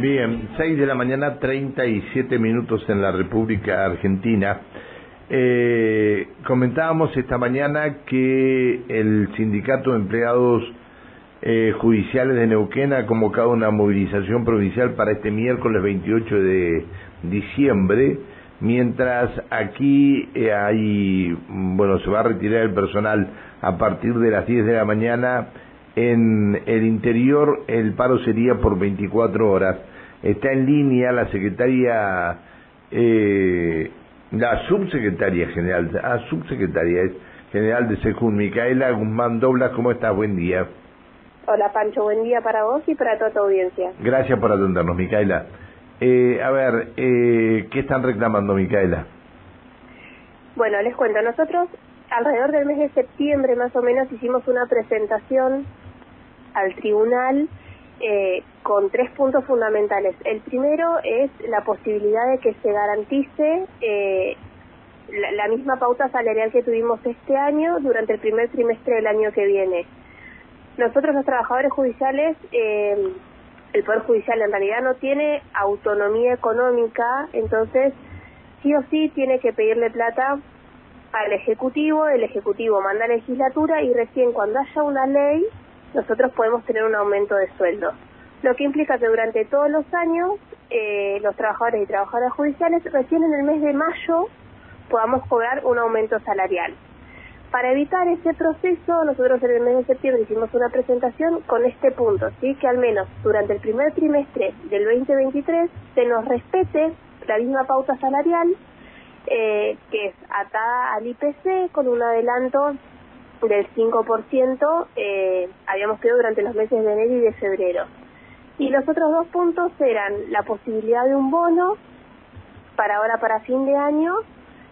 Bien, 6 de la mañana, 37 minutos en la República Argentina. Eh, comentábamos esta mañana que el Sindicato de Empleados eh, Judiciales de Neuquén ha convocado una movilización provincial para este miércoles 28 de diciembre, mientras aquí eh, hay, bueno, se va a retirar el personal a partir de las 10 de la mañana en el interior el paro sería por 24 horas. Está en línea la secretaria, eh, la subsecretaria general, ah, subsecretaria es general de Sejún, Micaela Guzmán Doblas, ¿cómo estás? Buen día. Hola Pancho, buen día para vos y para toda tu audiencia. Gracias por atendernos, Micaela. Eh, a ver, eh, ¿qué están reclamando, Micaela? Bueno, les cuento, nosotros alrededor del mes de septiembre más o menos hicimos una presentación al tribunal eh, con tres puntos fundamentales. El primero es la posibilidad de que se garantice eh, la, misma pauta salarial que tuvimos este año durante el primer trimestre del año que viene. Nosotros los trabajadores judiciales, eh, el Poder Judicial en realidad no tiene autonomía económica, entonces sí o sí tiene que pedirle plata al Ejecutivo, el Ejecutivo manda legislatura y recién cuando haya una ley nosotros podemos tener un aumento de sueldo. Lo que implica que durante todos los años eh, los trabajadores y trabajadoras judiciales recién en el mes de mayo podamos cobrar un aumento salarial. Para evitar ese proceso, nosotros en el mes de septiembre hicimos una presentación con este punto, ¿sí? que al menos durante el primer trimestre del 2023 se nos respete la misma pauta salarial, eh, que es atada al IPC con un adelanto del 5% eh, habíamos quedado durante los meses de enero y de febrero. Y los otros dos puntos eran la posibilidad de un bono para ahora para fin de año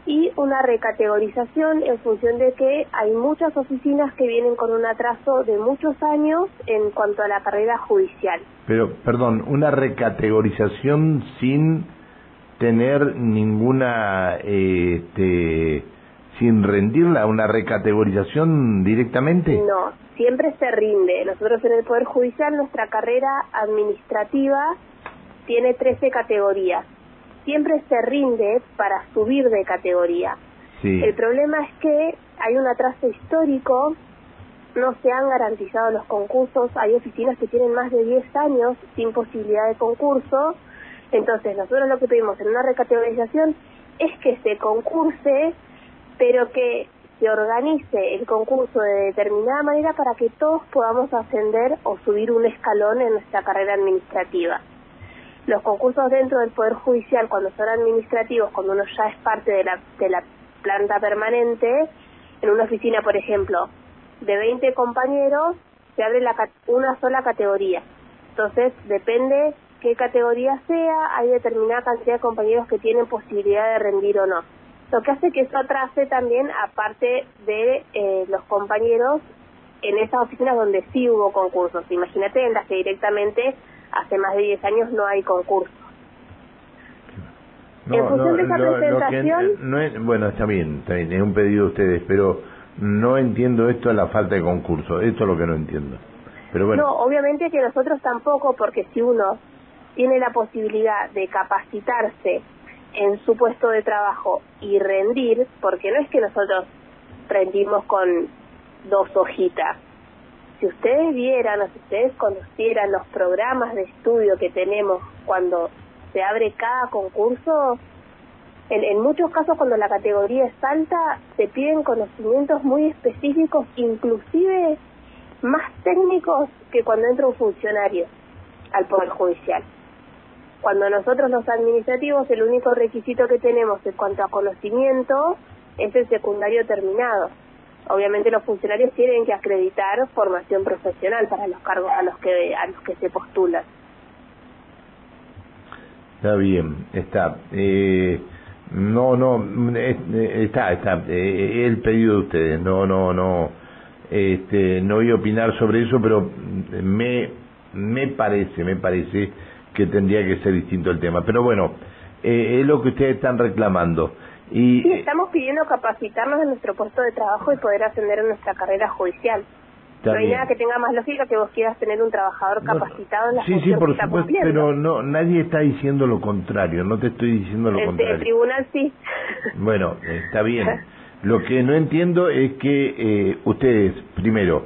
y una recategorización en función de que hay muchas oficinas que vienen con un atraso de muchos años en cuanto a la carrera judicial. Pero, perdón, una recategorización sin tener ninguna este, sin rendirla una recategorización directamente? No, siempre se rinde. Nosotros en el Poder Judicial, nuestra carrera administrativa tiene 13 categorías. Siempre se rinde para subir de categoría. El problema es que hay un atraso histórico, no se han garantizado los concursos, hay oficinas que tienen más de 10 años sin posibilidad de concurso, entonces nosotros lo que pedimos en una recategorización es que se concurse pero que se organice el concurso de determinada manera para que todos podamos ascender o subir un escalón en nuestra carrera administrativa. Los concursos dentro del Poder Judicial, cuando son administrativos, cuando uno ya es parte de la, de la planta permanente, en una oficina, por ejemplo, de 20 compañeros, se abre la, una sola categoría. Entonces, depende qué categoría sea, hay determinada cantidad de compañeros que tienen posibilidad de rendir o no lo que hace que eso atrase también aparte de eh, los compañeros en esas oficinas donde sí hubo concursos. Imagínate en las que directamente hace más de 10 años no hay concursos. en función de esa presentación... bueno, está bien, está bien, es un pedido de ustedes, pero no entiendo esto a la falta de concurso, esto es lo que no entiendo. Pero bueno. No, obviamente que nosotros tampoco, porque si uno tiene la posibilidad de capacitarse en su puesto de trabajo y rendir, porque no es que nosotros rendimos con dos hojitas. Si ustedes vieran o si ustedes conocieran los programas de estudio que tenemos cuando se abre cada concurso, en, en muchos casos cuando la categoría es alta, se piden conocimientos muy específicos, inclusive más técnicos que cuando entra un funcionario al Poder Judicial. Cuando nosotros los administrativos el único requisito que tenemos en cuanto a conocimiento es el secundario terminado. Obviamente los funcionarios tienen que acreditar formación profesional para los cargos a los que a los que se postulan. Está bien, está. Eh, no, no, está, está. Eh, el pedido de ustedes. No, no, no. Este, no voy a opinar sobre eso, pero me me parece, me parece que tendría que ser distinto el tema. Pero bueno, eh, es lo que ustedes están reclamando. Y, sí, estamos pidiendo capacitarnos en nuestro puesto de trabajo y poder ascender en nuestra carrera judicial. no hay nada que tenga más lógica que vos quieras tener un trabajador capacitado en la Sí, sí, por supuesto, pero no, nadie está diciendo lo contrario, no te estoy diciendo lo contrario. El tribunal sí. Bueno, está bien. Lo que no entiendo es que eh, ustedes, primero,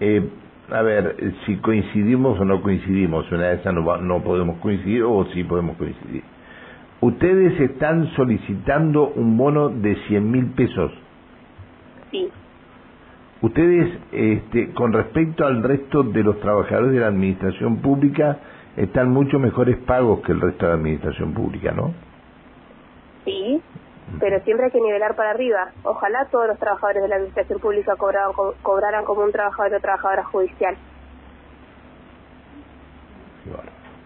eh, a ver, si coincidimos o no coincidimos, una de esas no, no podemos coincidir o sí podemos coincidir. Ustedes están solicitando un bono de 100 mil pesos. Sí. Ustedes, este, con respecto al resto de los trabajadores de la administración pública, están mucho mejores pagos que el resto de la administración pública, ¿no? Pero siempre hay que nivelar para arriba. Ojalá todos los trabajadores de la administración pública cobraran, cobraran como un trabajador o trabajadora judicial.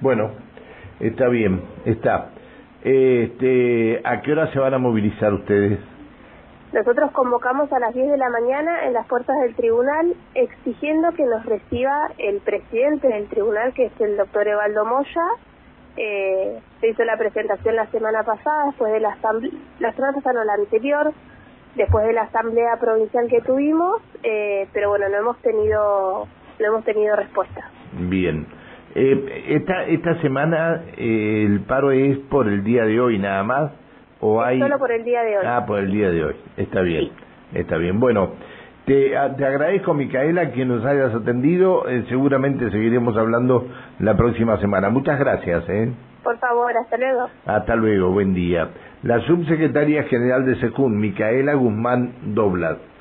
Bueno, está bien, está. Este, ¿A qué hora se van a movilizar ustedes? Nosotros convocamos a las 10 de la mañana en las puertas del tribunal exigiendo que nos reciba el presidente del tribunal, que es el doctor Evaldo Moya. Eh, se hizo la presentación la semana pasada, después de la asamblea, la semana pasada no, la anterior, después de la asamblea provincial que tuvimos, eh, pero bueno, no hemos tenido, no hemos tenido respuesta. Bien. Eh, esta, esta semana eh, el paro es por el día de hoy nada más. Solo por el día de hoy. Ah, por el día de hoy. Está bien, está bien. Bueno, te, te, agradezco, Micaela, que nos hayas atendido. Eh, seguramente seguiremos hablando la próxima semana. Muchas gracias. ¿eh? Por favor, hasta luego. Hasta luego, buen día. La subsecretaria general de SECUN, Micaela Guzmán Doblat.